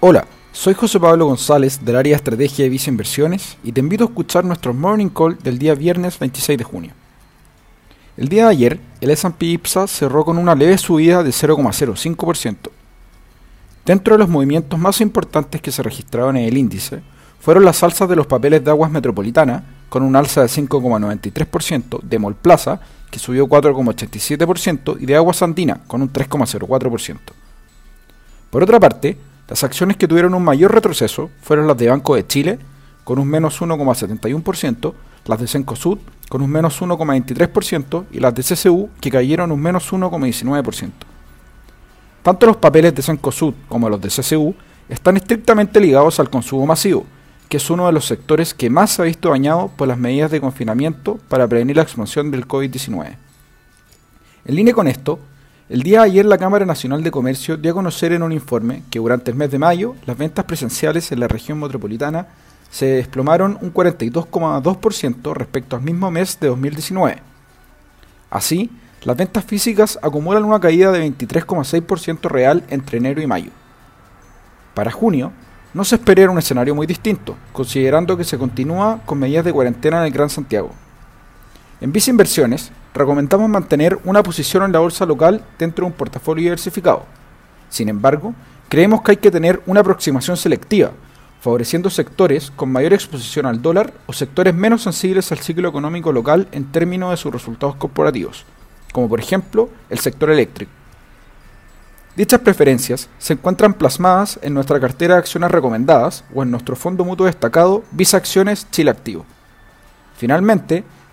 Hola, soy José Pablo González del área de estrategia de Visa Inversiones y te invito a escuchar nuestro Morning Call del día viernes 26 de junio. El día de ayer, el S&P IPSA cerró con una leve subida de 0,05%. Dentro de los movimientos más importantes que se registraron en el índice, fueron las alzas de los papeles de aguas metropolitana, con un alza de 5,93%, de Molplaza, que subió 4,87%, y de aguas andina, con un 3,04%. Por otra parte, las acciones que tuvieron un mayor retroceso fueron las de Banco de Chile, con un menos 1,71%, las de Cencosud, con un menos 1,23%, y las de CCU, que cayeron un menos 1,19%. Tanto los papeles de Cencosud como los de CCU están estrictamente ligados al consumo masivo, que es uno de los sectores que más se ha visto dañado por las medidas de confinamiento para prevenir la expansión del COVID-19. En línea con esto, el día de ayer la Cámara Nacional de Comercio dio a conocer en un informe que durante el mes de mayo las ventas presenciales en la región metropolitana se desplomaron un 42,2% respecto al mismo mes de 2019. Así, las ventas físicas acumulan una caída de 23,6% real entre enero y mayo. Para junio, no se espera un escenario muy distinto, considerando que se continúa con medidas de cuarentena en el Gran Santiago. En Visa Inversiones, recomendamos mantener una posición en la bolsa local dentro de un portafolio diversificado. Sin embargo, creemos que hay que tener una aproximación selectiva, favoreciendo sectores con mayor exposición al dólar o sectores menos sensibles al ciclo económico local en términos de sus resultados corporativos, como por ejemplo el sector eléctrico. Dichas preferencias se encuentran plasmadas en nuestra cartera de acciones recomendadas o en nuestro fondo mutuo destacado Visa Acciones Chile Activo. Finalmente,